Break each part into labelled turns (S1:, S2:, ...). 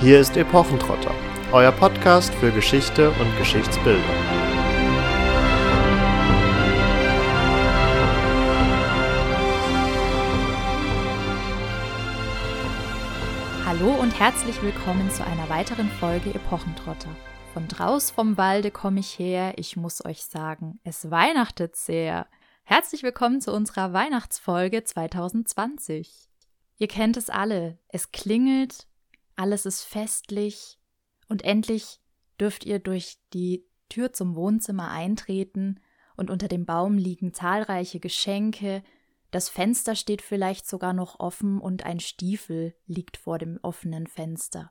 S1: Hier ist Epochentrotter, euer Podcast für Geschichte und Geschichtsbildung.
S2: Hallo und herzlich willkommen zu einer weiteren Folge Epochentrotter. Von draus vom Walde komme ich her, ich muss euch sagen, es weihnachtet sehr. Herzlich willkommen zu unserer Weihnachtsfolge 2020. Ihr kennt es alle, es klingelt, alles ist festlich und endlich dürft ihr durch die Tür zum Wohnzimmer eintreten und unter dem Baum liegen zahlreiche Geschenke, das Fenster steht vielleicht sogar noch offen und ein Stiefel liegt vor dem offenen Fenster.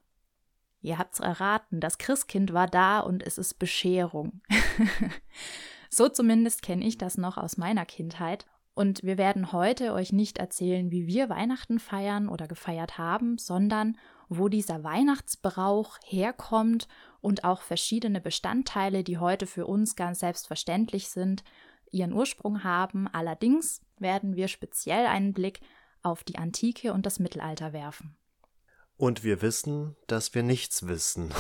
S2: Ihr habt's erraten, das Christkind war da und es ist Bescherung. so zumindest kenne ich das noch aus meiner Kindheit. Und wir werden heute euch nicht erzählen, wie wir Weihnachten feiern oder gefeiert haben, sondern wo dieser Weihnachtsbrauch herkommt und auch verschiedene Bestandteile, die heute für uns ganz selbstverständlich sind, ihren Ursprung haben. Allerdings werden wir speziell einen Blick auf die Antike und das Mittelalter werfen.
S1: Und wir wissen, dass wir nichts wissen.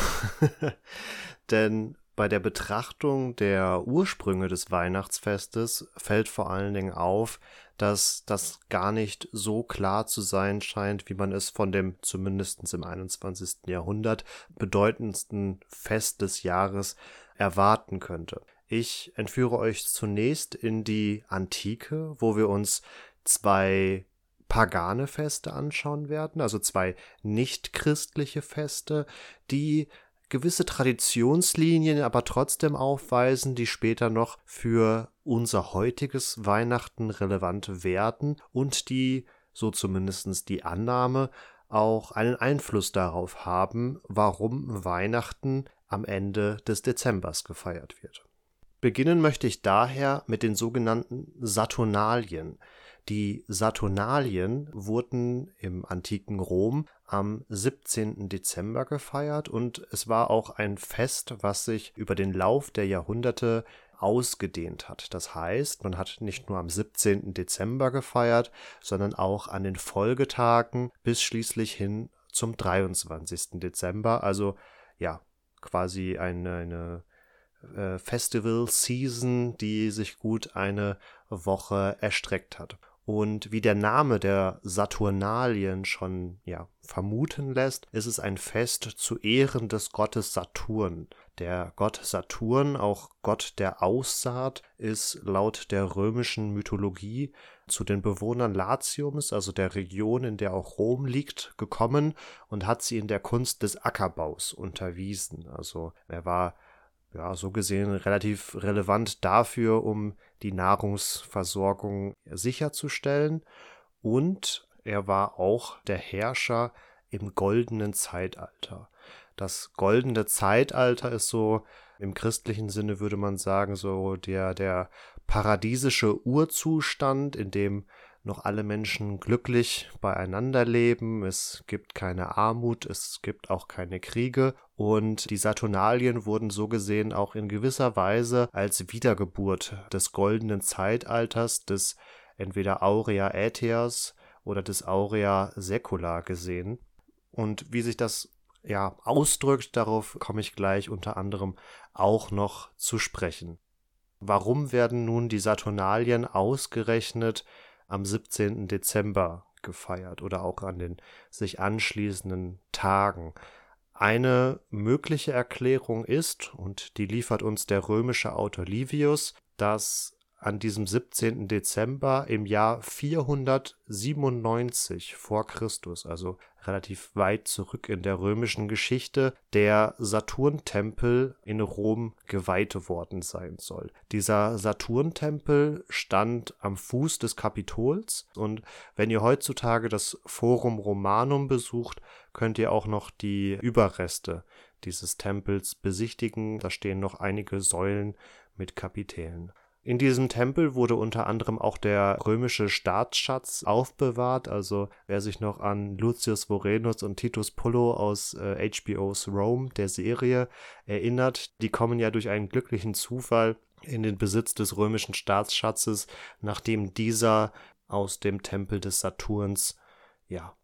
S1: Denn bei der Betrachtung der Ursprünge des Weihnachtsfestes fällt vor allen Dingen auf, dass das gar nicht so klar zu sein scheint, wie man es von dem zumindest im 21. Jahrhundert bedeutendsten Fest des Jahres erwarten könnte. Ich entführe euch zunächst in die Antike, wo wir uns zwei pagane Feste anschauen werden, also zwei nichtchristliche Feste, die gewisse Traditionslinien aber trotzdem aufweisen, die später noch für unser heutiges Weihnachten relevant werden und die, so zumindest die Annahme, auch einen Einfluss darauf haben, warum Weihnachten am Ende des Dezembers gefeiert wird. Beginnen möchte ich daher mit den sogenannten Saturnalien. Die Saturnalien wurden im antiken Rom am 17. Dezember gefeiert und es war auch ein Fest, was sich über den Lauf der Jahrhunderte ausgedehnt hat. Das heißt, man hat nicht nur am 17. Dezember gefeiert, sondern auch an den Folgetagen bis schließlich hin zum 23. Dezember. Also ja, quasi eine, eine äh, Festival-Season, die sich gut eine Woche erstreckt hat. Und wie der Name der Saturnalien schon ja, vermuten lässt, ist es ein Fest zu Ehren des Gottes Saturn. Der Gott Saturn, auch Gott der Aussaat, ist laut der römischen Mythologie zu den Bewohnern Latiums, also der Region, in der auch Rom liegt, gekommen und hat sie in der Kunst des Ackerbaus unterwiesen. Also er war ja, so gesehen relativ relevant dafür, um die Nahrungsversorgung sicherzustellen. Und er war auch der Herrscher im goldenen Zeitalter. Das goldene Zeitalter ist so, im christlichen Sinne würde man sagen, so der, der paradiesische Urzustand, in dem noch alle Menschen glücklich beieinander leben, es gibt keine Armut, es gibt auch keine Kriege und die Saturnalien wurden so gesehen auch in gewisser Weise als Wiedergeburt des goldenen Zeitalters des entweder Aurea Aetheas oder des Aurea Secula gesehen. Und wie sich das ja ausdrückt, darauf komme ich gleich unter anderem auch noch zu sprechen. Warum werden nun die Saturnalien ausgerechnet am 17. Dezember gefeiert oder auch an den sich anschließenden Tagen. Eine mögliche Erklärung ist, und die liefert uns der römische Autor Livius, dass an diesem 17. Dezember im Jahr 497 vor Christus, also relativ weit zurück in der römischen Geschichte, der Saturntempel in Rom geweiht worden sein soll. Dieser Saturntempel stand am Fuß des Kapitols und wenn ihr heutzutage das Forum Romanum besucht, könnt ihr auch noch die Überreste dieses Tempels besichtigen. Da stehen noch einige Säulen mit Kapitellen. In diesem Tempel wurde unter anderem auch der römische Staatsschatz aufbewahrt. Also wer sich noch an Lucius Vorenus und Titus Pullo aus äh, HBO's Rome, der Serie, erinnert, die kommen ja durch einen glücklichen Zufall in den Besitz des römischen Staatsschatzes, nachdem dieser aus dem Tempel des Saturns ja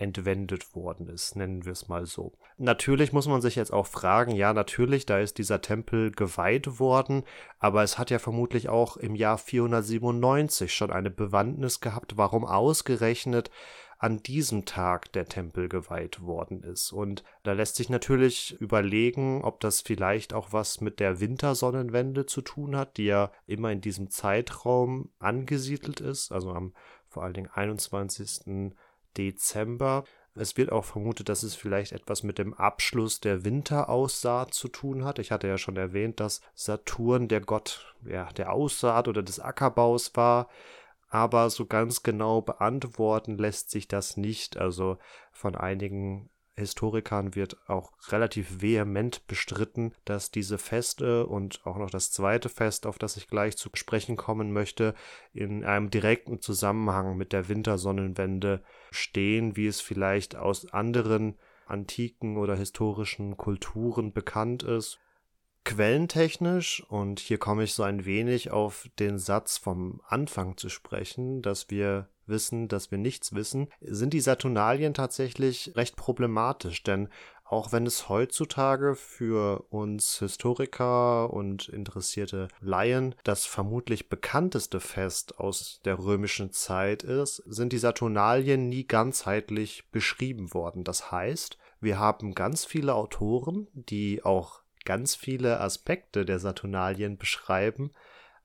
S1: entwendet worden ist, nennen wir es mal so. Natürlich muss man sich jetzt auch fragen, ja, natürlich, da ist dieser Tempel geweiht worden, aber es hat ja vermutlich auch im Jahr 497 schon eine Bewandtnis gehabt, warum ausgerechnet an diesem Tag der Tempel geweiht worden ist. Und da lässt sich natürlich überlegen, ob das vielleicht auch was mit der Wintersonnenwende zu tun hat, die ja immer in diesem Zeitraum angesiedelt ist, also am vor allen Dingen 21. Dezember. Es wird auch vermutet, dass es vielleicht etwas mit dem Abschluss der Winteraussaat zu tun hat. Ich hatte ja schon erwähnt, dass Saturn der Gott ja, der Aussaat oder des Ackerbaus war. Aber so ganz genau beantworten lässt sich das nicht. Also von einigen Historikern wird auch relativ vehement bestritten, dass diese Feste und auch noch das zweite Fest, auf das ich gleich zu sprechen kommen möchte, in einem direkten Zusammenhang mit der Wintersonnenwende stehen, wie es vielleicht aus anderen antiken oder historischen Kulturen bekannt ist. Quellentechnisch, und hier komme ich so ein wenig auf den Satz vom Anfang zu sprechen, dass wir wissen, dass wir nichts wissen, sind die Saturnalien tatsächlich recht problematisch, denn auch wenn es heutzutage für uns Historiker und interessierte Laien das vermutlich bekannteste Fest aus der römischen Zeit ist, sind die Saturnalien nie ganzheitlich beschrieben worden. Das heißt, wir haben ganz viele Autoren, die auch ganz viele Aspekte der Saturnalien beschreiben,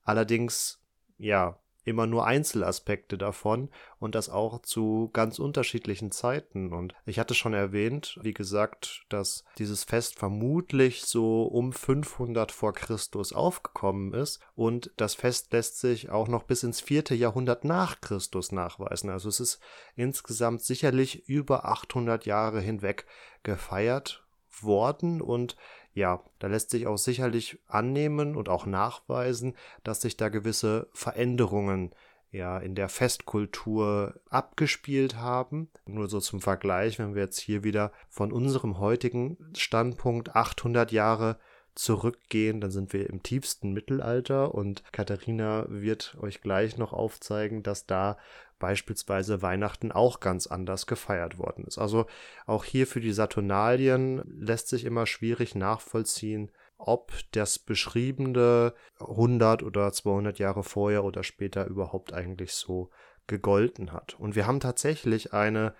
S1: allerdings ja immer nur Einzelaspekte davon und das auch zu ganz unterschiedlichen Zeiten. Und ich hatte schon erwähnt, wie gesagt, dass dieses Fest vermutlich so um 500 vor Christus aufgekommen ist und das Fest lässt sich auch noch bis ins vierte Jahrhundert nach Christus nachweisen. Also es ist insgesamt sicherlich über 800 Jahre hinweg gefeiert worden und ja, da lässt sich auch sicherlich annehmen und auch nachweisen, dass sich da gewisse Veränderungen ja in der Festkultur abgespielt haben. Nur so zum Vergleich, wenn wir jetzt hier wieder von unserem heutigen Standpunkt 800 Jahre zurückgehen, dann sind wir im tiefsten Mittelalter und Katharina wird euch gleich noch aufzeigen, dass da beispielsweise Weihnachten auch ganz anders gefeiert worden ist. Also auch hier für die Saturnalien lässt sich immer schwierig nachvollziehen, ob das beschriebene 100 oder 200 Jahre vorher oder später überhaupt eigentlich so gegolten hat. Und wir haben tatsächlich eine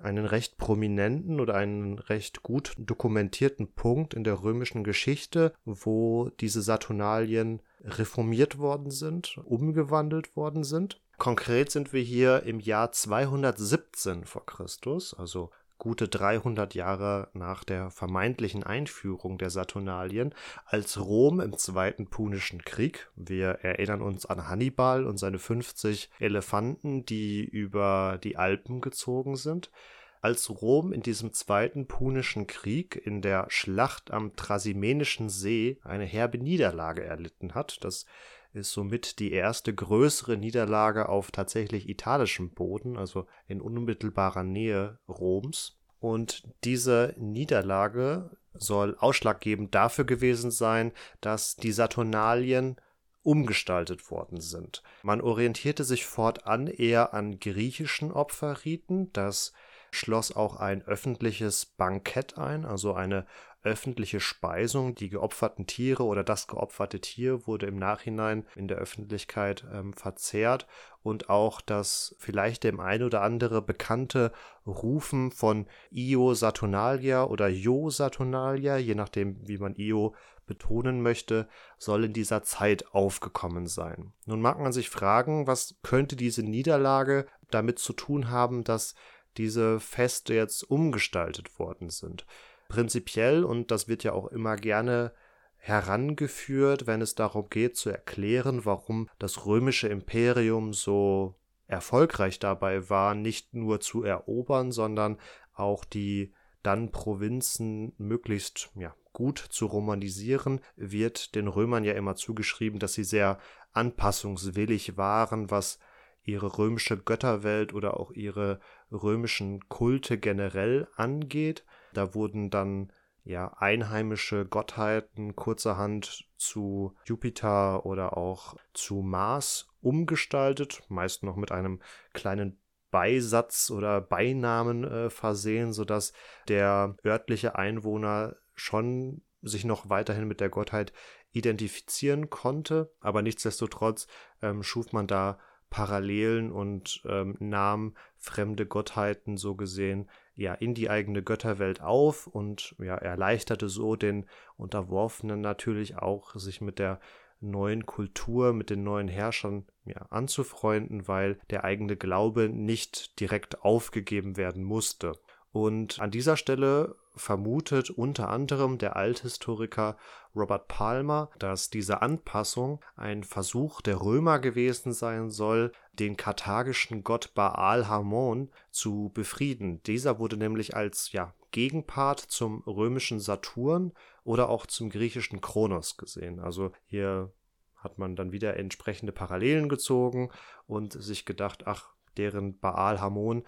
S1: einen recht prominenten oder einen recht gut dokumentierten Punkt in der römischen Geschichte, wo diese Saturnalien reformiert worden sind, umgewandelt worden sind. Konkret sind wir hier im Jahr 217 vor Christus, also gute 300 Jahre nach der vermeintlichen Einführung der Saturnalien, als Rom im Zweiten Punischen Krieg, wir erinnern uns an Hannibal und seine 50 Elefanten, die über die Alpen gezogen sind, als Rom in diesem Zweiten Punischen Krieg in der Schlacht am Trasimenischen See eine herbe Niederlage erlitten hat, das ist somit die erste größere Niederlage auf tatsächlich italischem Boden, also in unmittelbarer Nähe Roms. Und diese Niederlage soll ausschlaggebend dafür gewesen sein, dass die Saturnalien umgestaltet worden sind. Man orientierte sich fortan eher an griechischen Opferriten. Das schloss auch ein öffentliches Bankett ein, also eine öffentliche Speisung. Die geopferten Tiere oder das geopferte Tier wurde im Nachhinein in der Öffentlichkeit ähm, verzehrt und auch das vielleicht dem ein oder andere bekannte Rufen von Io Saturnalia oder Jo Saturnalia, je nachdem, wie man Io betonen möchte, soll in dieser Zeit aufgekommen sein. Nun mag man sich fragen, was könnte diese Niederlage damit zu tun haben, dass diese Feste jetzt umgestaltet worden sind prinzipiell, und das wird ja auch immer gerne herangeführt, wenn es darum geht zu erklären, warum das römische Imperium so erfolgreich dabei war, nicht nur zu erobern, sondern auch die dann Provinzen möglichst ja, gut zu romanisieren, wird den Römern ja immer zugeschrieben, dass sie sehr anpassungswillig waren, was ihre römische Götterwelt oder auch ihre römischen Kulte generell angeht. Da wurden dann ja einheimische Gottheiten kurzerhand zu Jupiter oder auch zu Mars umgestaltet, meist noch mit einem kleinen Beisatz oder Beinamen äh, versehen, sodass der örtliche Einwohner schon sich noch weiterhin mit der Gottheit identifizieren konnte. Aber nichtsdestotrotz ähm, schuf man da Parallelen und ähm, nahm fremde Gottheiten so gesehen ja in die eigene Götterwelt auf und ja erleichterte so den Unterworfenen natürlich auch sich mit der neuen Kultur, mit den neuen Herrschern ja, anzufreunden, weil der eigene Glaube nicht direkt aufgegeben werden musste. Und an dieser Stelle vermutet unter anderem der Althistoriker Robert Palmer, dass diese Anpassung ein Versuch der Römer gewesen sein soll, den karthagischen Gott Baal Hamon zu befrieden. Dieser wurde nämlich als ja, Gegenpart zum römischen Saturn oder auch zum griechischen Kronos gesehen. Also hier hat man dann wieder entsprechende Parallelen gezogen und sich gedacht, ach, deren Baal Hamon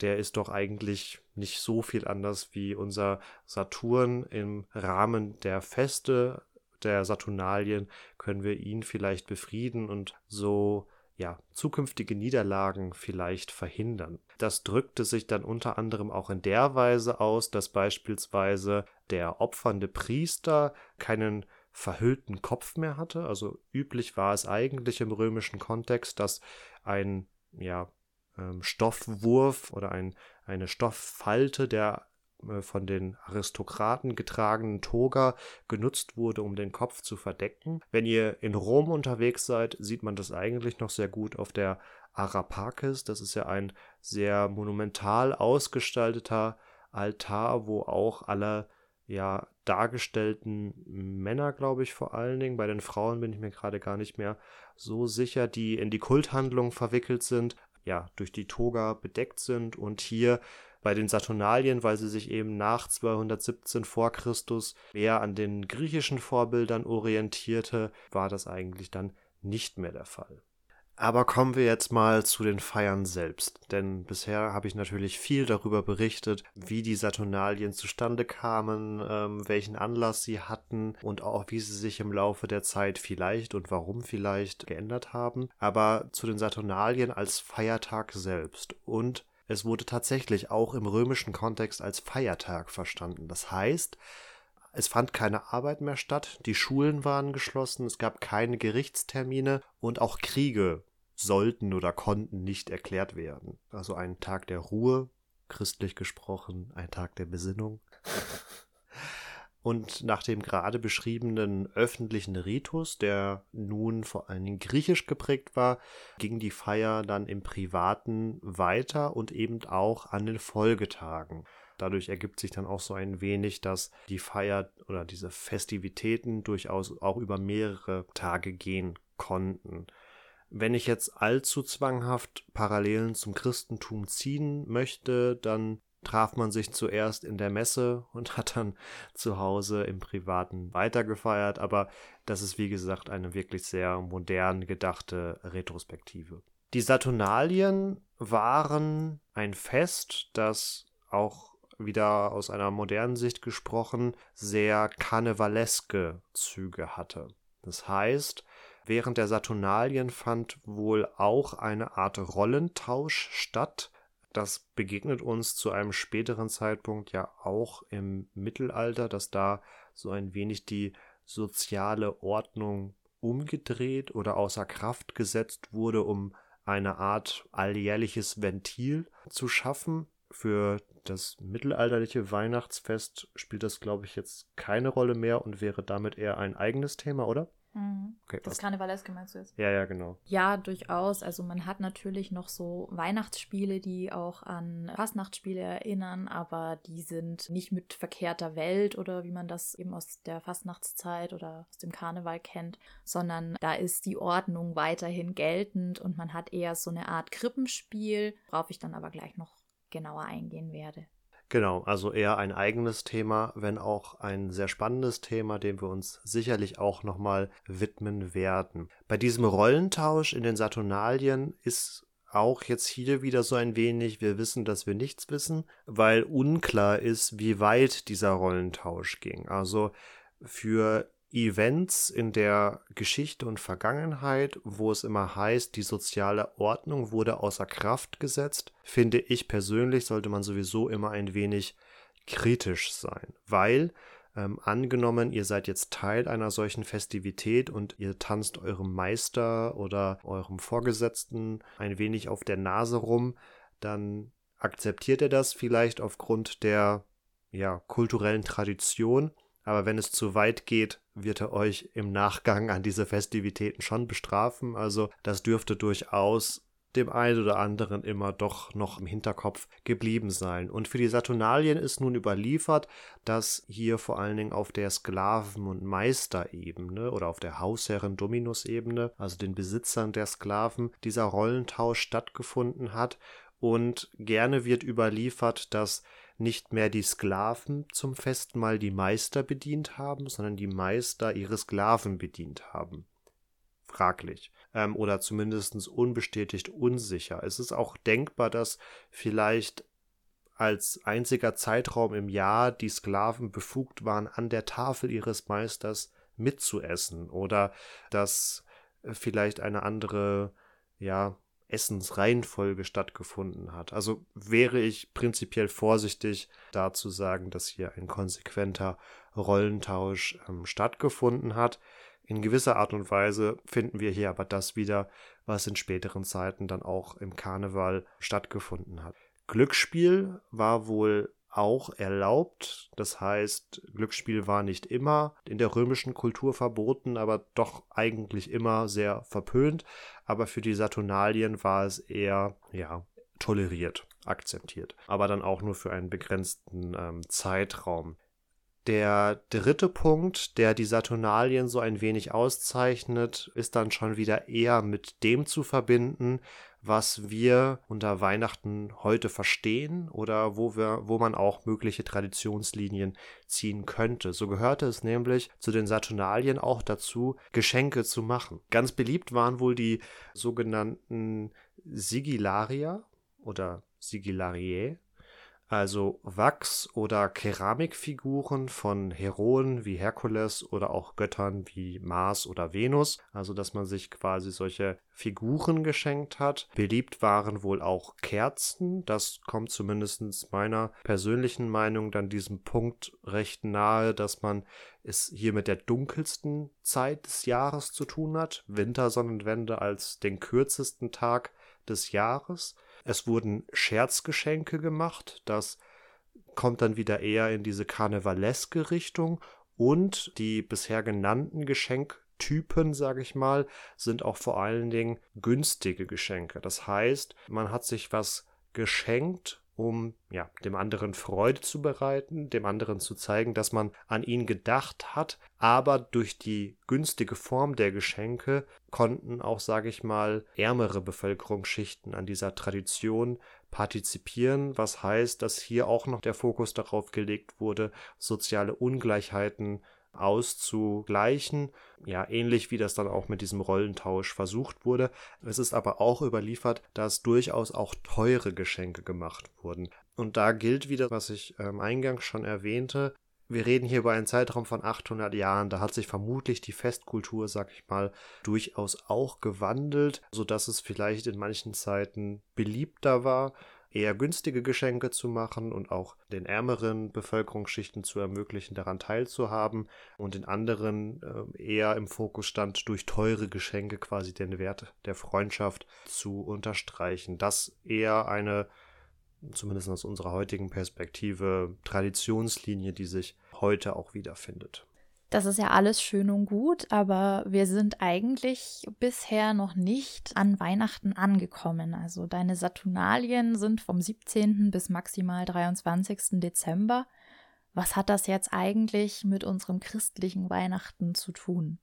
S1: der ist doch eigentlich nicht so viel anders wie unser Saturn. Im Rahmen der Feste der Saturnalien können wir ihn vielleicht befrieden und so ja, zukünftige Niederlagen vielleicht verhindern. Das drückte sich dann unter anderem auch in der Weise aus, dass beispielsweise der opfernde Priester keinen verhüllten Kopf mehr hatte. Also üblich war es eigentlich im römischen Kontext, dass ein ja, ähm, Stoffwurf oder ein, eine Stofffalte der äh, von den Aristokraten getragenen Toga genutzt wurde, um den Kopf zu verdecken. Wenn ihr in Rom unterwegs seid, sieht man das eigentlich noch sehr gut auf der Arapakis. Das ist ja ein sehr monumental ausgestalteter Altar, wo auch alle ja dargestellten Männer, glaube ich, vor allen Dingen. Bei den Frauen bin ich mir gerade gar nicht mehr so sicher, die in die Kulthandlung verwickelt sind, ja, durch die Toga bedeckt sind und hier bei den Saturnalien, weil sie sich eben nach 217 vor Christus eher an den griechischen Vorbildern orientierte, war das eigentlich dann nicht mehr der Fall. Aber kommen wir jetzt mal zu den Feiern selbst, denn bisher habe ich natürlich viel darüber berichtet, wie die Saturnalien zustande kamen, ähm, welchen Anlass sie hatten und auch wie sie sich im Laufe der Zeit vielleicht und warum vielleicht geändert haben. Aber zu den Saturnalien als Feiertag selbst und es wurde tatsächlich auch im römischen Kontext als Feiertag verstanden. Das heißt, es fand keine Arbeit mehr statt, die Schulen waren geschlossen, es gab keine Gerichtstermine und auch Kriege sollten oder konnten nicht erklärt werden. Also ein Tag der Ruhe, christlich gesprochen, ein Tag der Besinnung. Und nach dem gerade beschriebenen öffentlichen Ritus, der nun vor allen Dingen griechisch geprägt war, ging die Feier dann im Privaten weiter und eben auch an den Folgetagen. Dadurch ergibt sich dann auch so ein wenig, dass die Feier oder diese Festivitäten durchaus auch über mehrere Tage gehen konnten. Wenn ich jetzt allzu zwanghaft Parallelen zum Christentum ziehen möchte, dann traf man sich zuerst in der Messe und hat dann zu Hause im Privaten weitergefeiert, aber das ist wie gesagt eine wirklich sehr modern gedachte Retrospektive. Die Saturnalien waren ein Fest, das auch wieder aus einer modernen Sicht gesprochen sehr karnevaleske Züge hatte. Das heißt, Während der Saturnalien fand wohl auch eine Art Rollentausch statt. Das begegnet uns zu einem späteren Zeitpunkt ja auch im Mittelalter, dass da so ein wenig die soziale Ordnung umgedreht oder außer Kraft gesetzt wurde, um eine Art alljährliches Ventil zu schaffen. Für das mittelalterliche Weihnachtsfest spielt das, glaube ich, jetzt keine Rolle mehr und wäre damit eher ein eigenes Thema, oder?
S2: Mhm. Okay, das Karnevaleske meinst du jetzt?
S1: Ja, ja, genau.
S2: Ja, durchaus. Also man hat natürlich noch so Weihnachtsspiele, die auch an Fastnachtsspiele erinnern, aber die sind nicht mit verkehrter Welt oder wie man das eben aus der Fastnachtszeit oder aus dem Karneval kennt, sondern da ist die Ordnung weiterhin geltend und man hat eher so eine Art Krippenspiel, worauf ich dann aber gleich noch genauer eingehen werde.
S1: Genau, also eher ein eigenes Thema, wenn auch ein sehr spannendes Thema, dem wir uns sicherlich auch nochmal widmen werden. Bei diesem Rollentausch in den Saturnalien ist auch jetzt hier wieder so ein wenig, wir wissen, dass wir nichts wissen, weil unklar ist, wie weit dieser Rollentausch ging. Also für Events in der Geschichte und Vergangenheit, wo es immer heißt, die soziale Ordnung wurde außer Kraft gesetzt, finde ich persönlich, sollte man sowieso immer ein wenig kritisch sein, weil ähm, angenommen, ihr seid jetzt Teil einer solchen Festivität und ihr tanzt eurem Meister oder eurem Vorgesetzten ein wenig auf der Nase rum, dann akzeptiert er das vielleicht aufgrund der ja, kulturellen Tradition aber wenn es zu weit geht, wird er euch im Nachgang an diese Festivitäten schon bestrafen. Also das dürfte durchaus dem einen oder anderen immer doch noch im Hinterkopf geblieben sein. Und für die Saturnalien ist nun überliefert, dass hier vor allen Dingen auf der Sklaven- und Meisterebene oder auf der Hausherren-Dominus-Ebene, also den Besitzern der Sklaven, dieser Rollentausch stattgefunden hat. Und gerne wird überliefert, dass nicht mehr die Sklaven zum Festmahl die Meister bedient haben, sondern die Meister ihre Sklaven bedient haben. Fraglich. Ähm, oder zumindest unbestätigt unsicher. Es ist auch denkbar, dass vielleicht als einziger Zeitraum im Jahr die Sklaven befugt waren, an der Tafel ihres Meisters mitzuessen oder dass äh, vielleicht eine andere ja, Essensreihenfolge stattgefunden hat. Also wäre ich prinzipiell vorsichtig, da zu sagen, dass hier ein konsequenter Rollentausch ähm, stattgefunden hat. In gewisser Art und Weise finden wir hier aber das wieder, was in späteren Zeiten dann auch im Karneval stattgefunden hat. Glücksspiel war wohl auch erlaubt. Das heißt, Glücksspiel war nicht immer in der römischen Kultur verboten, aber doch eigentlich immer sehr verpönt. Aber für die Saturnalien war es eher, ja, toleriert, akzeptiert. Aber dann auch nur für einen begrenzten ähm, Zeitraum. Der dritte Punkt, der die Saturnalien so ein wenig auszeichnet, ist dann schon wieder eher mit dem zu verbinden, was wir unter Weihnachten heute verstehen oder wo wir, wo man auch mögliche Traditionslinien ziehen könnte. So gehörte es nämlich zu den Saturnalien auch dazu, Geschenke zu machen. Ganz beliebt waren wohl die sogenannten Sigillarier oder Sigillariae, also Wachs- oder Keramikfiguren von Heroen wie Herkules oder auch Göttern wie Mars oder Venus, also dass man sich quasi solche Figuren geschenkt hat. Beliebt waren wohl auch Kerzen, das kommt zumindest meiner persönlichen Meinung dann diesem Punkt recht nahe, dass man es hier mit der dunkelsten Zeit des Jahres zu tun hat, Wintersonnenwende als den kürzesten Tag des Jahres. Es wurden Scherzgeschenke gemacht, das kommt dann wieder eher in diese karnevaleske Richtung. Und die bisher genannten Geschenktypen, sage ich mal, sind auch vor allen Dingen günstige Geschenke. Das heißt, man hat sich was geschenkt um ja, dem anderen Freude zu bereiten, dem anderen zu zeigen, dass man an ihn gedacht hat, aber durch die günstige Form der Geschenke konnten auch, sage ich mal, ärmere Bevölkerungsschichten an dieser Tradition partizipieren, was heißt, dass hier auch noch der Fokus darauf gelegt wurde, soziale Ungleichheiten auszugleichen. Ja, ähnlich wie das dann auch mit diesem Rollentausch versucht wurde. Es ist aber auch überliefert, dass durchaus auch teure Geschenke gemacht wurden. Und da gilt wieder, was ich ähm, eingangs schon erwähnte, wir reden hier über einen Zeitraum von 800 Jahren. Da hat sich vermutlich die Festkultur, sag ich mal, durchaus auch gewandelt, sodass es vielleicht in manchen Zeiten beliebter war, eher günstige Geschenke zu machen und auch den ärmeren Bevölkerungsschichten zu ermöglichen, daran teilzuhaben und in anderen äh, eher im Fokus stand, durch teure Geschenke quasi den Wert der Freundschaft zu unterstreichen. Das eher eine, zumindest aus unserer heutigen Perspektive, Traditionslinie, die sich heute auch wiederfindet.
S2: Das ist ja alles schön und gut, aber wir sind eigentlich bisher noch nicht an Weihnachten angekommen. Also deine Saturnalien sind vom 17. bis maximal 23. Dezember. Was hat das jetzt eigentlich mit unserem christlichen Weihnachten zu tun?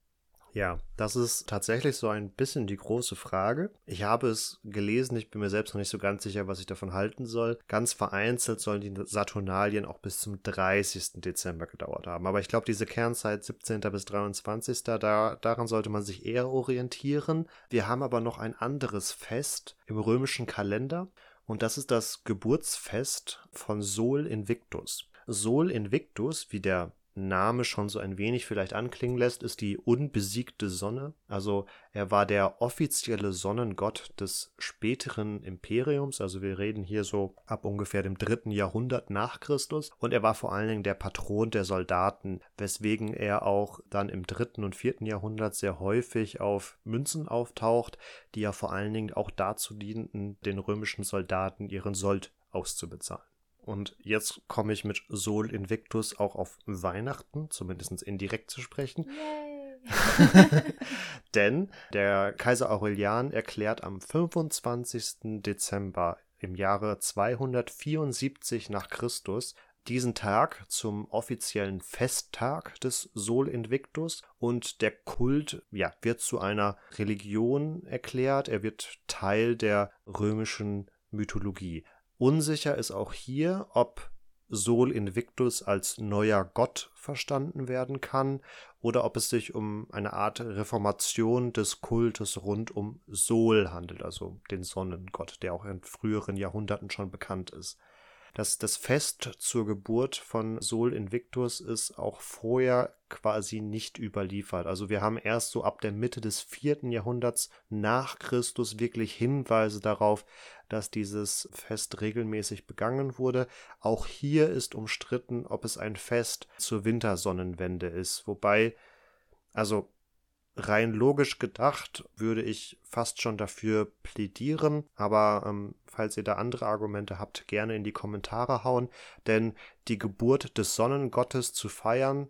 S1: Ja, das ist tatsächlich so ein bisschen die große Frage. Ich habe es gelesen, ich bin mir selbst noch nicht so ganz sicher, was ich davon halten soll. Ganz vereinzelt sollen die Saturnalien auch bis zum 30. Dezember gedauert haben. Aber ich glaube, diese Kernzeit 17. bis 23. Da, daran sollte man sich eher orientieren. Wir haben aber noch ein anderes Fest im römischen Kalender. Und das ist das Geburtsfest von Sol Invictus. Sol Invictus, wie der Name schon so ein wenig vielleicht anklingen lässt, ist die unbesiegte Sonne. Also er war der offizielle Sonnengott des späteren Imperiums. Also wir reden hier so ab ungefähr dem dritten Jahrhundert nach Christus. Und er war vor allen Dingen der Patron der Soldaten, weswegen er auch dann im dritten und vierten Jahrhundert sehr häufig auf Münzen auftaucht, die ja vor allen Dingen auch dazu dienten, den römischen Soldaten ihren Sold auszubezahlen. Und jetzt komme ich mit Sol Invictus auch auf Weihnachten, zumindest indirekt zu sprechen. Denn der Kaiser Aurelian erklärt am 25. Dezember im Jahre 274 nach Christus diesen Tag zum offiziellen Festtag des Sol Invictus und der Kult ja, wird zu einer Religion erklärt, er wird Teil der römischen Mythologie. Unsicher ist auch hier, ob Sol Invictus als neuer Gott verstanden werden kann oder ob es sich um eine Art Reformation des Kultes rund um Sol handelt, also den Sonnengott, der auch in früheren Jahrhunderten schon bekannt ist. Das, das Fest zur Geburt von Sol Invictus ist auch vorher quasi nicht überliefert. Also wir haben erst so ab der Mitte des vierten Jahrhunderts nach Christus wirklich Hinweise darauf, dass dieses Fest regelmäßig begangen wurde. Auch hier ist umstritten, ob es ein Fest zur Wintersonnenwende ist. Wobei, also rein logisch gedacht würde ich fast schon dafür plädieren, aber ähm, falls ihr da andere Argumente habt, gerne in die Kommentare hauen, denn die Geburt des Sonnengottes zu feiern,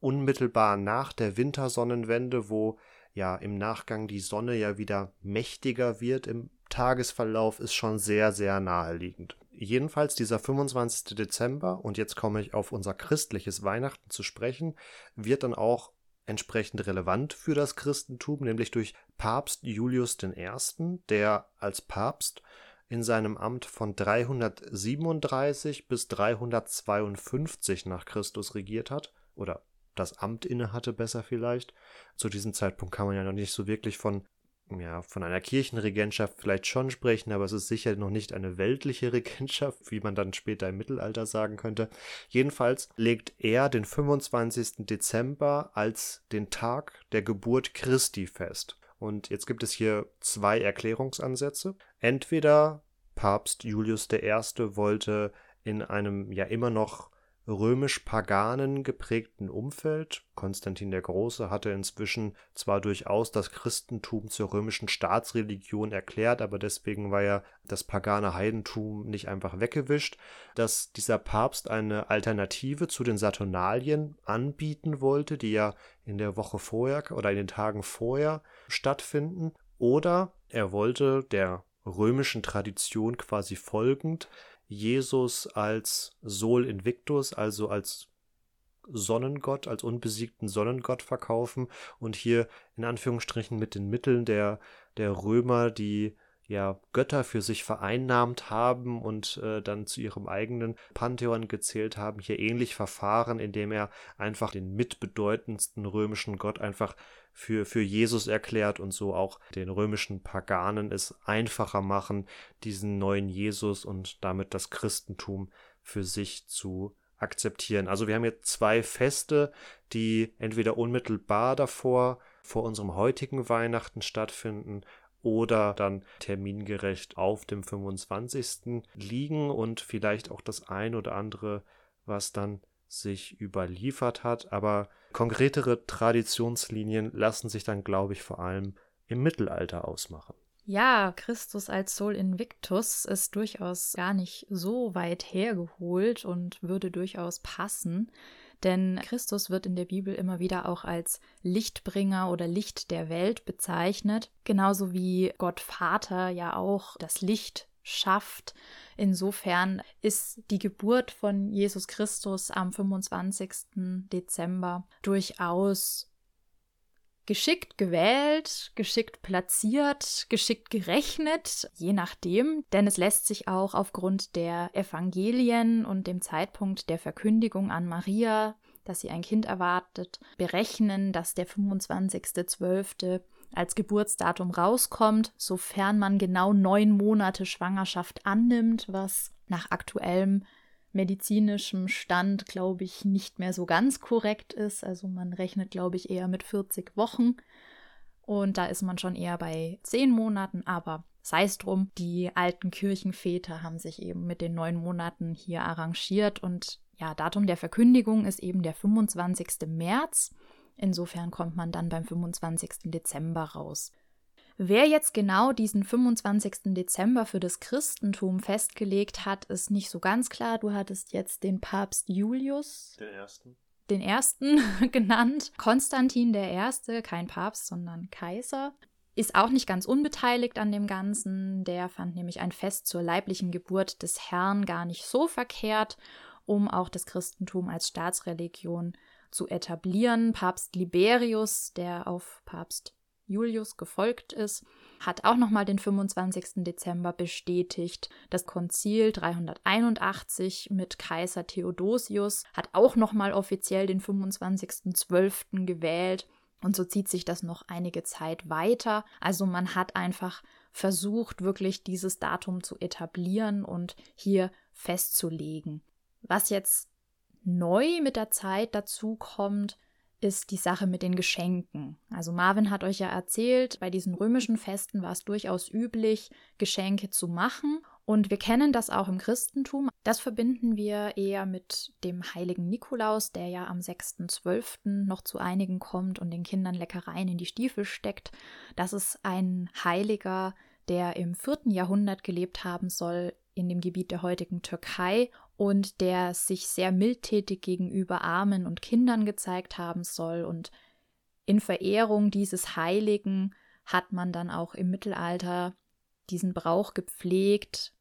S1: unmittelbar nach der Wintersonnenwende, wo ja im Nachgang die Sonne ja wieder mächtiger wird im Tagesverlauf, ist schon sehr, sehr naheliegend. Jedenfalls dieser 25. Dezember, und jetzt komme ich auf unser christliches Weihnachten zu sprechen, wird dann auch entsprechend relevant für das Christentum, nämlich durch Papst Julius I., der als Papst in seinem Amt von 337 bis 352 nach Christus regiert hat, oder das Amt innehatte, besser vielleicht. Zu diesem Zeitpunkt kann man ja noch nicht so wirklich von ja, von einer Kirchenregentschaft vielleicht schon sprechen, aber es ist sicher noch nicht eine weltliche Regentschaft, wie man dann später im Mittelalter sagen könnte. Jedenfalls legt er den 25. Dezember als den Tag der Geburt Christi fest. Und jetzt gibt es hier zwei Erklärungsansätze. Entweder Papst Julius I. wollte in einem ja immer noch römisch-paganen geprägten Umfeld. Konstantin der Große hatte inzwischen zwar durchaus das Christentum zur römischen Staatsreligion erklärt, aber deswegen war ja das pagane Heidentum nicht einfach weggewischt, dass dieser Papst eine Alternative zu den Saturnalien anbieten wollte, die ja in der Woche vorher oder in den Tagen vorher stattfinden, oder er wollte der römischen Tradition quasi folgend Jesus als Sol Invictus, also als Sonnengott, als unbesiegten Sonnengott verkaufen und hier in Anführungsstrichen mit den Mitteln der, der Römer, die ja Götter für sich vereinnahmt haben und äh, dann zu ihrem eigenen Pantheon gezählt haben, hier ähnlich verfahren, indem er einfach den mitbedeutendsten römischen Gott einfach für, für Jesus erklärt und so auch den römischen Paganen es einfacher machen, diesen neuen Jesus und damit das Christentum für sich zu akzeptieren. Also wir haben jetzt zwei Feste, die entweder unmittelbar davor vor unserem heutigen Weihnachten stattfinden oder dann termingerecht auf dem 25. liegen und vielleicht auch das ein oder andere, was dann sich überliefert hat, aber konkretere Traditionslinien lassen sich dann, glaube ich, vor allem im Mittelalter ausmachen.
S2: Ja, Christus als Sol Invictus ist durchaus gar nicht so weit hergeholt und würde durchaus passen, denn Christus wird in der Bibel immer wieder auch als Lichtbringer oder Licht der Welt bezeichnet, genauso wie Gott Vater ja auch das Licht schafft. Insofern ist die Geburt von Jesus Christus am 25. Dezember durchaus geschickt gewählt, geschickt platziert, geschickt gerechnet, je nachdem, denn es lässt sich auch aufgrund der Evangelien und dem Zeitpunkt der Verkündigung an Maria, dass sie ein Kind erwartet, berechnen, dass der 25.12 als Geburtsdatum rauskommt, sofern man genau neun Monate Schwangerschaft annimmt, was nach aktuellem medizinischem Stand, glaube ich, nicht mehr so ganz korrekt ist. Also man rechnet, glaube ich, eher mit 40 Wochen. Und da ist man schon eher bei zehn Monaten, aber sei es drum, die alten Kirchenväter haben sich eben mit den neun Monaten hier arrangiert und ja, Datum der Verkündigung ist eben der 25. März. Insofern kommt man dann beim 25. Dezember raus. Wer jetzt genau diesen 25. Dezember für das Christentum festgelegt hat, ist nicht so ganz klar. Du hattest jetzt den Papst Julius.
S1: Den ersten.
S2: Den ersten genannt. Konstantin der Erste, kein Papst, sondern Kaiser. Ist auch nicht ganz unbeteiligt an dem Ganzen. Der fand nämlich ein Fest zur leiblichen Geburt des Herrn gar nicht so verkehrt, um auch das Christentum als Staatsreligion zu etablieren. Papst Liberius, der auf Papst Julius gefolgt ist, hat auch nochmal den 25. Dezember bestätigt. Das Konzil 381 mit Kaiser Theodosius hat auch nochmal offiziell den 25.12. gewählt. Und so zieht sich das noch einige Zeit weiter. Also man hat einfach versucht, wirklich dieses Datum zu etablieren und hier festzulegen. Was jetzt neu mit der Zeit dazu kommt, ist die Sache mit den Geschenken. Also Marvin hat euch ja erzählt, bei diesen römischen Festen war es durchaus üblich, Geschenke zu machen. Und wir kennen das auch im Christentum. Das verbinden wir eher mit dem heiligen Nikolaus, der ja am 6.12. noch zu einigen kommt und den Kindern Leckereien in die Stiefel steckt. Das ist ein Heiliger, der im 4. Jahrhundert gelebt haben soll, in dem Gebiet der heutigen Türkei und der sich sehr mildtätig gegenüber Armen und Kindern gezeigt haben soll. Und in Verehrung dieses Heiligen hat man dann auch im Mittelalter diesen Brauch gepflegt,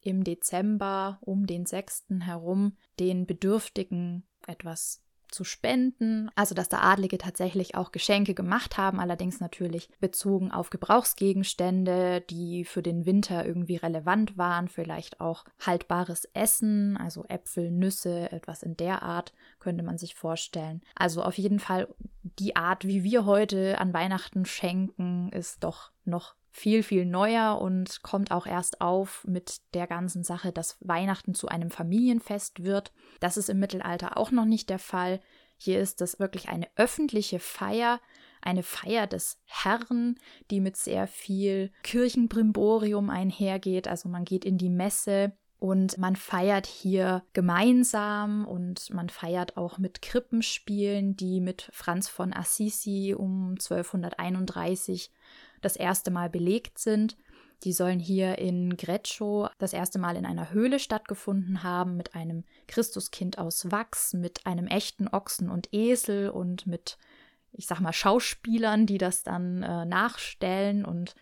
S2: im Dezember um den 6. herum den Bedürftigen etwas zu spenden. Also, dass da Adlige tatsächlich auch Geschenke gemacht haben, allerdings natürlich bezogen auf Gebrauchsgegenstände, die für den Winter irgendwie relevant waren, vielleicht auch haltbares Essen, also Äpfel, Nüsse, etwas in der Art könnte man sich vorstellen. Also auf jeden Fall die Art, wie wir heute an Weihnachten schenken, ist doch noch viel, viel neuer und kommt auch erst auf mit der ganzen Sache, dass Weihnachten zu einem Familienfest wird. Das ist im Mittelalter auch noch nicht der Fall. Hier ist das wirklich eine öffentliche Feier, eine Feier des Herrn, die mit sehr viel Kirchenbrimborium einhergeht. Also man geht in die Messe und man feiert hier gemeinsam und man feiert auch mit Krippenspielen, die mit Franz von Assisi um 1231 das erste Mal belegt sind. Die sollen hier in Greccio das erste Mal in einer Höhle stattgefunden haben, mit einem Christuskind aus Wachs, mit einem echten Ochsen und Esel und mit, ich sag mal, Schauspielern, die das dann äh, nachstellen. Und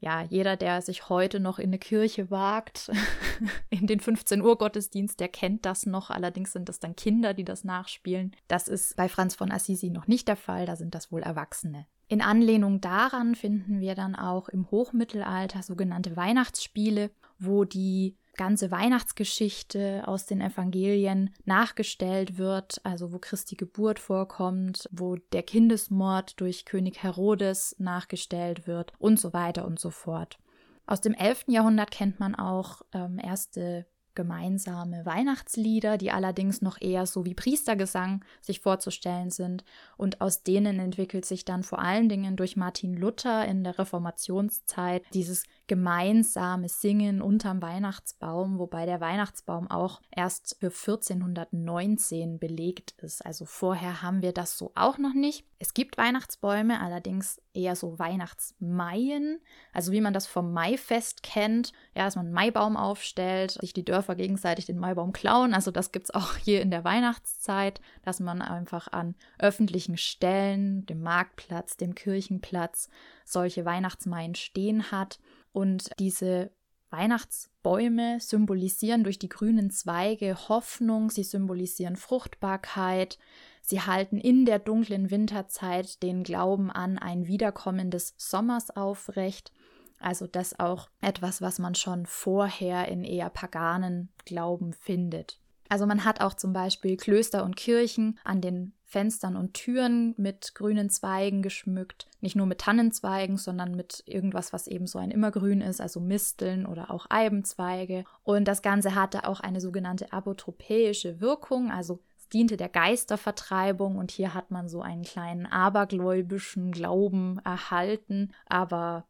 S2: ja, jeder, der sich heute noch in eine Kirche wagt, in den 15 Uhr Gottesdienst, der kennt das noch. Allerdings sind das dann Kinder, die das nachspielen. Das ist bei Franz von Assisi noch nicht der Fall, da sind das wohl Erwachsene. In Anlehnung daran finden wir dann auch im Hochmittelalter sogenannte Weihnachtsspiele, wo die ganze Weihnachtsgeschichte aus den Evangelien nachgestellt wird, also wo Christi Geburt vorkommt, wo der Kindesmord durch König Herodes nachgestellt wird und so weiter und so fort. Aus dem 11. Jahrhundert kennt man auch ähm, erste gemeinsame Weihnachtslieder, die allerdings noch eher so wie Priestergesang sich vorzustellen sind. Und aus denen entwickelt sich dann vor allen Dingen durch Martin Luther in der Reformationszeit dieses gemeinsame Singen unterm Weihnachtsbaum, wobei der Weihnachtsbaum auch erst für 1419 belegt ist. Also vorher haben wir das so auch noch nicht. Es gibt Weihnachtsbäume, allerdings eher so Weihnachtsmaien, also wie man das vom Maifest kennt, ja, dass man einen Maibaum aufstellt, sich die Dörfer gegenseitig den Maibaum klauen. Also das gibt es auch hier in der Weihnachtszeit, dass man einfach an öffentlichen Stellen, dem Marktplatz, dem Kirchenplatz, solche Weihnachtsmaien stehen hat. Und diese Weihnachtsbäume symbolisieren durch die grünen Zweige Hoffnung, sie symbolisieren Fruchtbarkeit, sie halten in der dunklen Winterzeit den Glauben an ein Wiederkommen des Sommers aufrecht. Also das auch etwas, was man schon vorher in eher paganen Glauben findet. Also man hat auch zum Beispiel Klöster und Kirchen an den Fenstern und Türen mit grünen Zweigen geschmückt. Nicht nur mit Tannenzweigen, sondern mit irgendwas, was eben so ein Immergrün ist, also Misteln oder auch Eibenzweige. Und das Ganze hatte auch eine sogenannte apotropäische Wirkung, also es diente der Geistervertreibung und hier hat man so einen kleinen abergläubischen Glauben erhalten, aber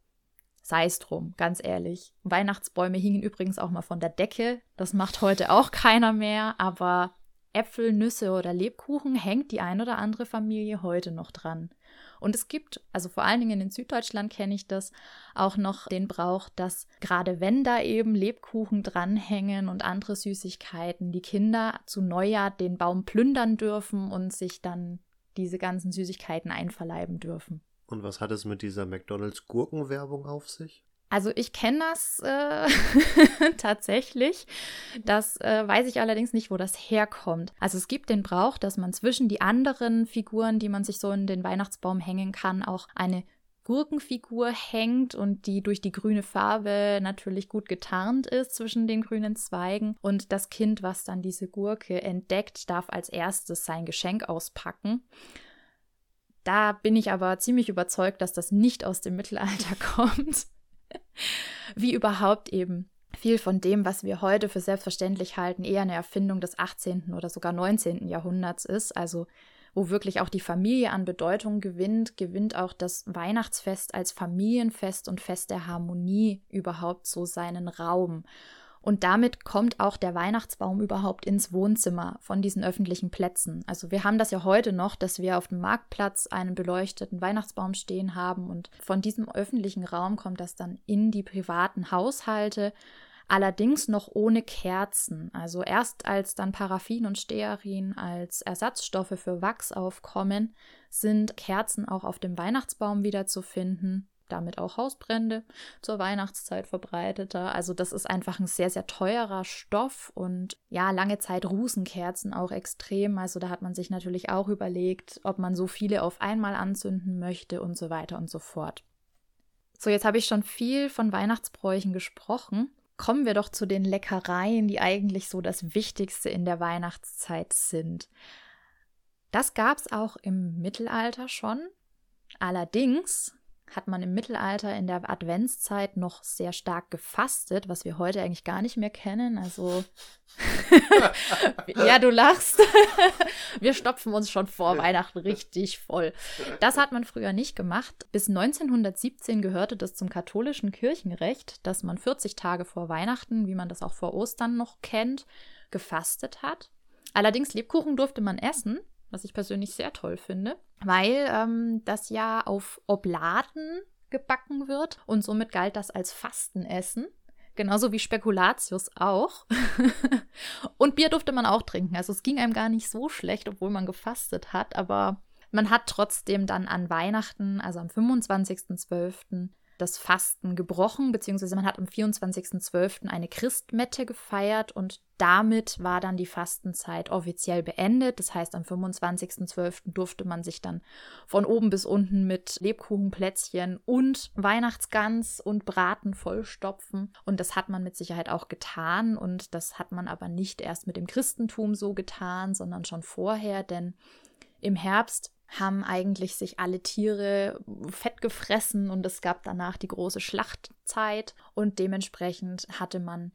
S2: sei es drum, ganz ehrlich. Weihnachtsbäume hingen übrigens auch mal von der Decke, das macht heute auch keiner mehr, aber Äpfel, Nüsse oder Lebkuchen hängt die ein oder andere Familie heute noch dran. Und es gibt, also vor allen Dingen in Süddeutschland kenne ich das, auch noch den Brauch, dass gerade wenn da eben Lebkuchen dranhängen und andere Süßigkeiten, die Kinder zu Neujahr den Baum plündern dürfen und sich dann diese ganzen Süßigkeiten einverleiben dürfen.
S1: Und was hat es mit dieser McDonalds Gurkenwerbung auf sich?
S2: Also ich kenne das äh, tatsächlich. Das äh, weiß ich allerdings nicht, wo das herkommt. Also es gibt den Brauch, dass man zwischen die anderen Figuren, die man sich so in den Weihnachtsbaum hängen kann, auch eine Gurkenfigur hängt und die durch die grüne Farbe natürlich gut getarnt ist zwischen den grünen Zweigen. Und das Kind, was dann diese Gurke entdeckt, darf als erstes sein Geschenk auspacken. Da bin ich aber ziemlich überzeugt, dass das nicht aus dem Mittelalter kommt wie überhaupt eben viel von dem, was wir heute für selbstverständlich halten, eher eine Erfindung des 18. oder sogar 19. Jahrhunderts ist, also wo wirklich auch die Familie an Bedeutung gewinnt, gewinnt auch das Weihnachtsfest als Familienfest und Fest der Harmonie überhaupt so seinen Raum. Und damit kommt auch der Weihnachtsbaum überhaupt ins Wohnzimmer von diesen öffentlichen Plätzen. Also wir haben das ja heute noch, dass wir auf dem Marktplatz einen beleuchteten Weihnachtsbaum stehen haben und von diesem öffentlichen Raum kommt das dann in die privaten Haushalte. Allerdings noch ohne Kerzen. Also erst als dann Paraffin und Stearin als Ersatzstoffe für Wachs aufkommen, sind Kerzen auch auf dem Weihnachtsbaum wieder zu finden damit auch Hausbrände zur Weihnachtszeit verbreiteter. Also das ist einfach ein sehr, sehr teurer Stoff und ja, lange Zeit Rußenkerzen auch extrem. Also da hat man sich natürlich auch überlegt, ob man so viele auf einmal anzünden möchte und so weiter und so fort. So, jetzt habe ich schon viel von Weihnachtsbräuchen gesprochen. Kommen wir doch zu den Leckereien, die eigentlich so das Wichtigste in der Weihnachtszeit sind. Das gab es auch im Mittelalter schon. Allerdings hat man im Mittelalter in der Adventszeit noch sehr stark gefastet, was wir heute eigentlich gar nicht mehr kennen. Also, ja, du lachst. wir stopfen uns schon vor Weihnachten richtig voll. Das hat man früher nicht gemacht. Bis 1917 gehörte das zum katholischen Kirchenrecht, dass man 40 Tage vor Weihnachten, wie man das auch vor Ostern noch kennt, gefastet hat. Allerdings Lebkuchen durfte man essen, was ich persönlich sehr toll finde, weil ähm, das ja auf Obladen gebacken wird und somit galt das als Fastenessen. Genauso wie Spekulatius auch. und Bier durfte man auch trinken. Also es ging einem gar nicht so schlecht, obwohl man gefastet hat. Aber man hat trotzdem dann an Weihnachten, also am 25.12., das Fasten gebrochen, beziehungsweise man hat am 24.12. eine Christmette gefeiert und damit war dann die Fastenzeit offiziell beendet. Das heißt, am 25.12. durfte man sich dann von oben bis unten mit Lebkuchenplätzchen und Weihnachtsgans und Braten vollstopfen. Und das hat man mit Sicherheit auch getan. Und das hat man aber nicht erst mit dem Christentum so getan, sondern schon vorher, denn im Herbst haben eigentlich sich alle Tiere fett gefressen und es gab danach die große Schlachtzeit und dementsprechend hatte man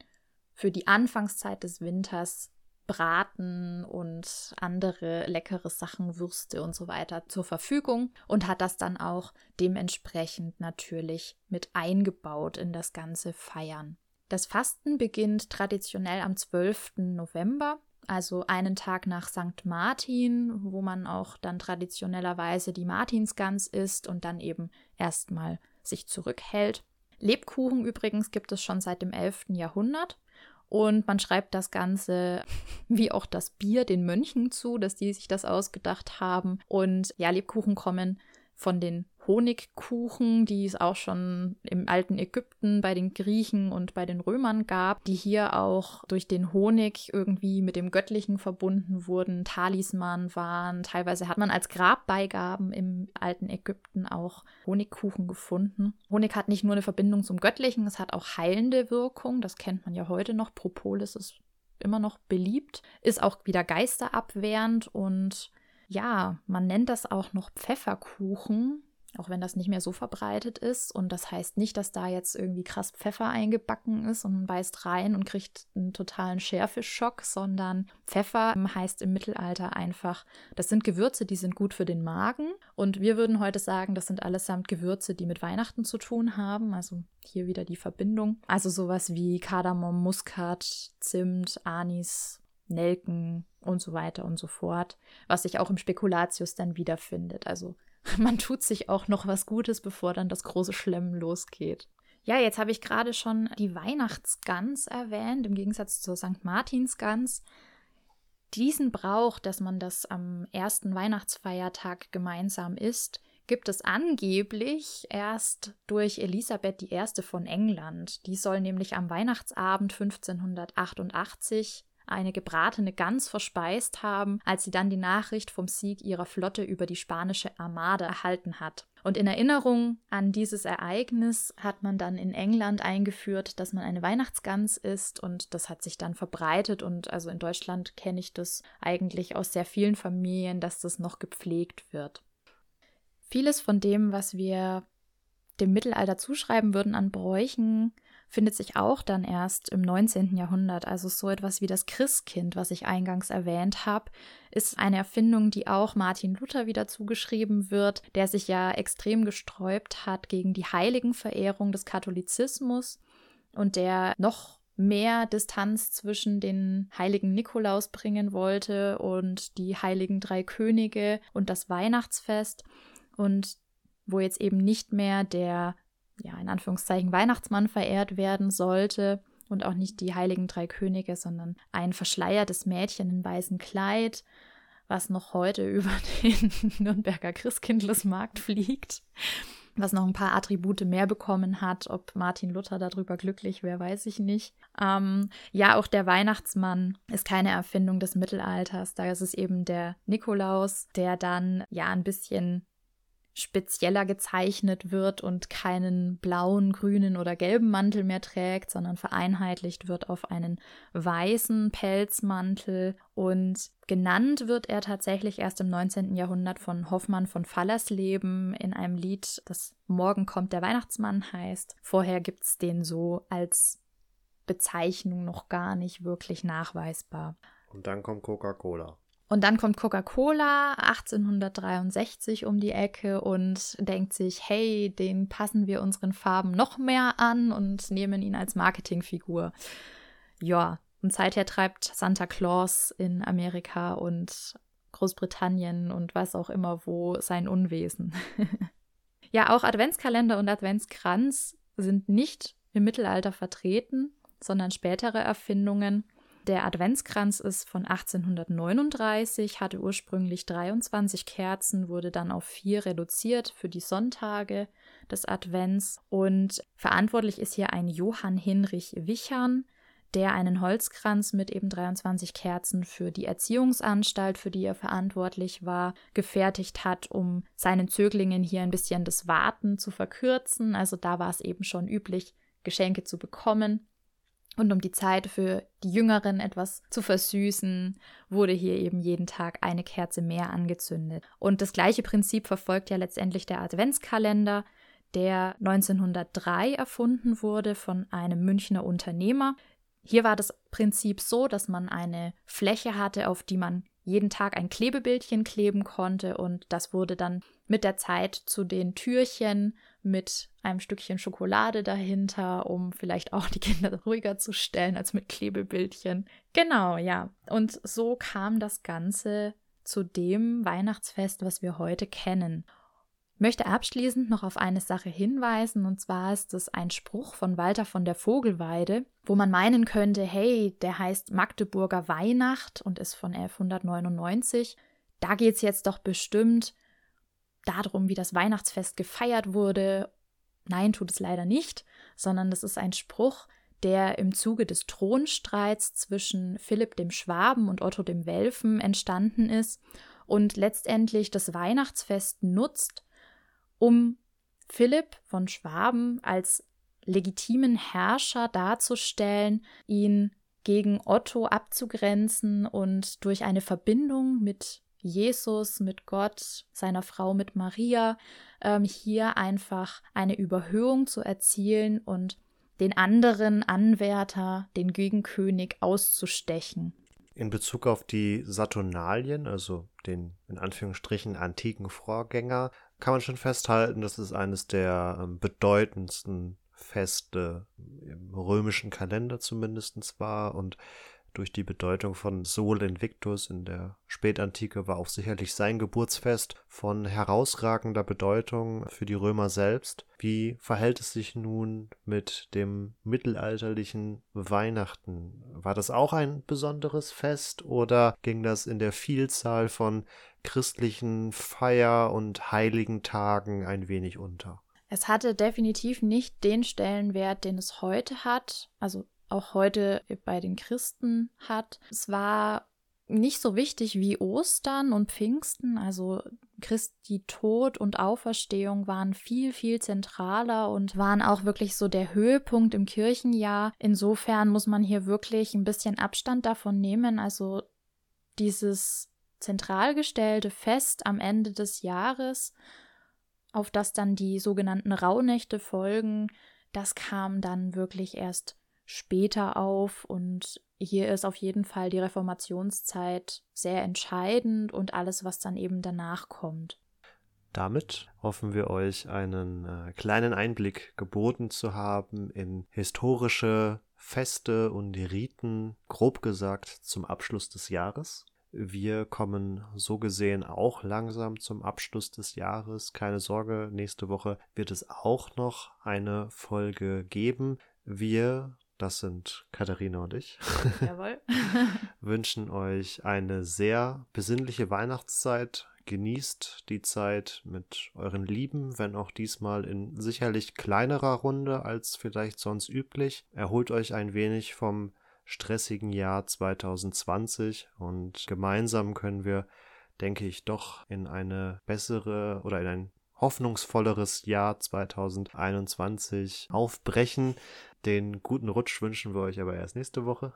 S2: für die Anfangszeit des Winters Braten und andere leckere Sachen, Würste und so weiter zur Verfügung und hat das dann auch dementsprechend natürlich mit eingebaut in das ganze Feiern. Das Fasten beginnt traditionell am 12. November also einen Tag nach St. Martin, wo man auch dann traditionellerweise die Martinsgans isst und dann eben erstmal sich zurückhält. Lebkuchen übrigens gibt es schon seit dem 11. Jahrhundert und man schreibt das Ganze wie auch das Bier den Mönchen zu, dass die sich das ausgedacht haben. Und ja, Lebkuchen kommen von den Honigkuchen, die es auch schon im alten Ägypten bei den Griechen und bei den Römern gab, die hier auch durch den Honig irgendwie mit dem Göttlichen verbunden wurden, Talisman waren. Teilweise hat man als Grabbeigaben im alten Ägypten auch Honigkuchen gefunden. Honig hat nicht nur eine Verbindung zum Göttlichen, es hat auch heilende Wirkung. Das kennt man ja heute noch. Propolis ist immer noch beliebt, ist auch wieder geisterabwehrend und ja, man nennt das auch noch Pfefferkuchen auch wenn das nicht mehr so verbreitet ist. Und das heißt nicht, dass da jetzt irgendwie krass Pfeffer eingebacken ist und man beißt rein und kriegt einen totalen Schärfeschock, sondern Pfeffer heißt im Mittelalter einfach, das sind Gewürze, die sind gut für den Magen. Und wir würden heute sagen, das sind allesamt Gewürze, die mit Weihnachten zu tun haben. Also hier wieder die Verbindung. Also sowas wie Kardamom, Muskat, Zimt, Anis, Nelken und so weiter und so fort, was sich auch im Spekulatius dann wiederfindet. Also man tut sich auch noch was Gutes, bevor dann das große Schlemmen losgeht. Ja, jetzt habe ich gerade schon die Weihnachtsgans erwähnt, im Gegensatz zur St. Martinsgans. Diesen Brauch, dass man das am ersten Weihnachtsfeiertag gemeinsam isst, gibt es angeblich erst durch Elisabeth I. von England. Die soll nämlich am Weihnachtsabend 1588 eine gebratene Gans verspeist haben, als sie dann die Nachricht vom Sieg ihrer Flotte über die spanische Armade erhalten hat. Und in Erinnerung an dieses Ereignis hat man dann in England eingeführt, dass man eine Weihnachtsgans isst und das hat sich dann verbreitet und also in Deutschland kenne ich das eigentlich aus sehr vielen Familien, dass das noch gepflegt wird. Vieles von dem, was wir dem Mittelalter zuschreiben würden an Bräuchen, findet sich auch dann erst im 19. Jahrhundert. Also so etwas wie das Christkind, was ich eingangs erwähnt habe, ist eine Erfindung, die auch Martin Luther wieder zugeschrieben wird, der sich ja extrem gesträubt hat gegen die Heiligenverehrung des Katholizismus und der noch mehr Distanz zwischen den heiligen Nikolaus bringen wollte und die heiligen drei Könige und das Weihnachtsfest und wo jetzt eben nicht mehr der ja, in Anführungszeichen Weihnachtsmann verehrt werden sollte und auch nicht die heiligen drei Könige, sondern ein verschleiertes Mädchen in weißem Kleid, was noch heute über den Nürnberger Christkindlesmarkt fliegt, was noch ein paar Attribute mehr bekommen hat. Ob Martin Luther darüber glücklich wäre, weiß ich nicht. Ähm, ja, auch der Weihnachtsmann ist keine Erfindung des Mittelalters. Da ist es eben der Nikolaus, der dann ja ein bisschen spezieller gezeichnet wird und keinen blauen, grünen oder gelben Mantel mehr trägt, sondern vereinheitlicht wird auf einen weißen Pelzmantel und genannt wird er tatsächlich erst im 19. Jahrhundert von Hoffmann von Fallersleben in einem Lied, das Morgen kommt der Weihnachtsmann heißt. Vorher gibt es den so als Bezeichnung noch gar nicht wirklich nachweisbar.
S1: Und dann kommt Coca-Cola.
S2: Und dann kommt Coca-Cola 1863 um die Ecke und denkt sich, hey, den passen wir unseren Farben noch mehr an und nehmen ihn als Marketingfigur. Ja, und seither treibt Santa Claus in Amerika und Großbritannien und was auch immer wo sein Unwesen. ja, auch Adventskalender und Adventskranz sind nicht im Mittelalter vertreten, sondern spätere Erfindungen. Der Adventskranz ist von 1839, hatte ursprünglich 23 Kerzen, wurde dann auf vier reduziert für die Sonntage des Advents. Und verantwortlich ist hier ein Johann Hinrich Wichern, der einen Holzkranz mit eben 23 Kerzen für die Erziehungsanstalt, für die er verantwortlich war, gefertigt hat, um seinen Zöglingen hier ein bisschen das Warten zu verkürzen. Also da war es eben schon üblich, Geschenke zu bekommen. Und um die Zeit für die Jüngeren etwas zu versüßen, wurde hier eben jeden Tag eine Kerze mehr angezündet. Und das gleiche Prinzip verfolgt ja letztendlich der Adventskalender, der 1903 erfunden wurde von einem Münchner Unternehmer. Hier war das Prinzip so, dass man eine Fläche hatte, auf die man jeden Tag ein Klebebildchen kleben konnte und das wurde dann mit der Zeit zu den Türchen mit einem Stückchen Schokolade dahinter, um vielleicht auch die Kinder ruhiger zu stellen als mit Klebebildchen. Genau, ja. Und so kam das Ganze zu dem Weihnachtsfest, was wir heute kennen. Ich möchte abschließend noch auf eine Sache hinweisen, und zwar ist es ein Spruch von Walter von der Vogelweide, wo man meinen könnte, hey, der heißt Magdeburger Weihnacht und ist von 1199. Da geht es jetzt doch bestimmt darum, wie das Weihnachtsfest gefeiert wurde. Nein, tut es leider nicht, sondern das ist ein Spruch, der im Zuge des Thronstreits zwischen Philipp dem Schwaben und Otto dem Welfen entstanden ist und letztendlich das Weihnachtsfest nutzt, um Philipp von Schwaben als legitimen Herrscher darzustellen, ihn gegen Otto abzugrenzen und durch eine Verbindung mit Jesus mit Gott, seiner Frau mit Maria, ähm, hier einfach eine Überhöhung zu erzielen und den anderen Anwärter, den Gegenkönig, auszustechen.
S1: In Bezug auf die Saturnalien, also den in Anführungsstrichen antiken Vorgänger, kann man schon festhalten, dass es eines der ähm, bedeutendsten Feste im römischen Kalender zumindest war und durch die Bedeutung von Sol Invictus in der Spätantike war auch sicherlich sein Geburtsfest von herausragender Bedeutung für die Römer selbst. Wie verhält es sich nun mit dem mittelalterlichen Weihnachten? War das auch ein besonderes Fest oder ging das in der Vielzahl von christlichen Feier- und heiligen Tagen ein wenig unter?
S2: Es hatte definitiv nicht den Stellenwert, den es heute hat. Also auch heute bei den Christen hat. Es war nicht so wichtig wie Ostern und Pfingsten, also Christi Tod und Auferstehung waren viel, viel zentraler und waren auch wirklich so der Höhepunkt im Kirchenjahr. Insofern muss man hier wirklich ein bisschen Abstand davon nehmen. Also dieses zentral gestellte Fest am Ende des Jahres, auf das dann die sogenannten Rauhnächte folgen, das kam dann wirklich erst später auf und hier ist auf jeden Fall die Reformationszeit sehr entscheidend und alles, was dann eben danach kommt.
S1: Damit hoffen wir euch einen äh, kleinen Einblick geboten zu haben in historische Feste und Riten, grob gesagt zum Abschluss des Jahres. Wir kommen so gesehen auch langsam zum Abschluss des Jahres. Keine Sorge, nächste Woche wird es auch noch eine Folge geben. Wir das sind Katharina und ich.
S2: Jawohl.
S1: wünschen euch eine sehr besinnliche Weihnachtszeit. Genießt die Zeit mit euren Lieben, wenn auch diesmal in sicherlich kleinerer Runde als vielleicht sonst üblich. Erholt euch ein wenig vom stressigen Jahr 2020 und gemeinsam können wir, denke ich, doch in eine bessere oder in ein hoffnungsvolleres Jahr 2021 aufbrechen. Den guten Rutsch wünschen wir euch aber erst nächste Woche.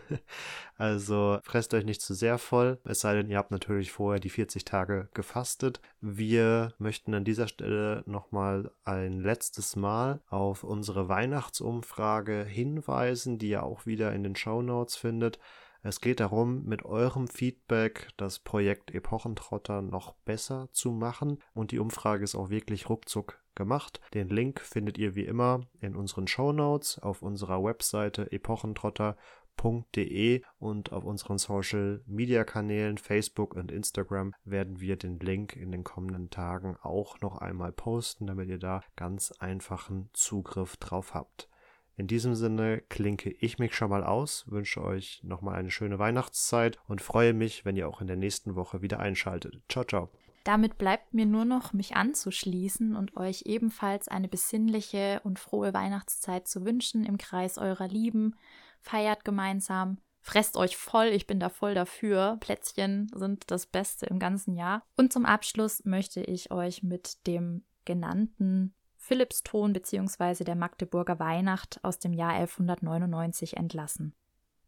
S1: also fresst euch nicht zu sehr voll, es sei denn, ihr habt natürlich vorher die 40 Tage gefastet. Wir möchten an dieser Stelle nochmal ein letztes Mal auf unsere Weihnachtsumfrage hinweisen, die ihr auch wieder in den Show Notes findet. Es geht darum, mit eurem Feedback das Projekt Epochentrotter noch besser zu machen und die Umfrage ist auch wirklich ruckzuck gemacht. Den Link findet ihr wie immer in unseren Show Notes auf unserer Webseite epochentrotter.de und auf unseren Social Media Kanälen Facebook und Instagram werden wir den Link in den kommenden Tagen auch noch einmal posten, damit ihr da ganz einfachen Zugriff drauf habt. In diesem Sinne klinke ich mich schon mal aus, wünsche euch nochmal eine schöne Weihnachtszeit und freue mich, wenn ihr auch in der nächsten Woche wieder einschaltet. Ciao, ciao.
S2: Damit bleibt mir nur noch, mich anzuschließen und euch ebenfalls eine besinnliche und frohe Weihnachtszeit zu wünschen im Kreis eurer Lieben. Feiert gemeinsam, fresst euch voll, ich bin da voll dafür. Plätzchen sind das Beste im ganzen Jahr. Und zum Abschluss möchte ich euch mit dem genannten Philippsthon bzw. der Magdeburger Weihnacht aus dem Jahr 1199 entlassen.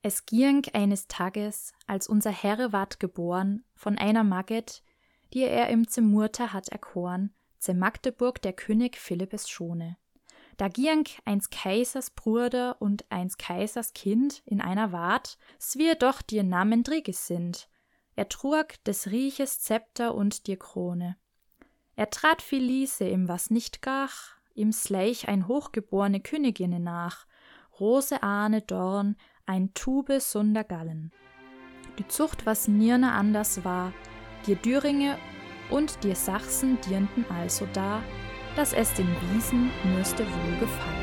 S2: Es ging eines Tages, als unser Herr ward geboren, von einer Magget, die er im Zemurta hat erkoren, ze Magdeburg der König Philippes schone. Da ging eins Kaisers Bruder und eins Kaisers Kind in einer Wart, wir doch dir Namen sind. Er trug des Rieches Zepter und dir Krone. Er trat Felice im was nicht gach, ihm Sleich ein hochgeborene Königine nach, Rose Ahne Dorn, ein Tube sunder Gallen. Die Zucht was nirne anders war, Dir Düringe und dir Sachsen dienten also da, dass es den Wiesen müsste wohl gefallen.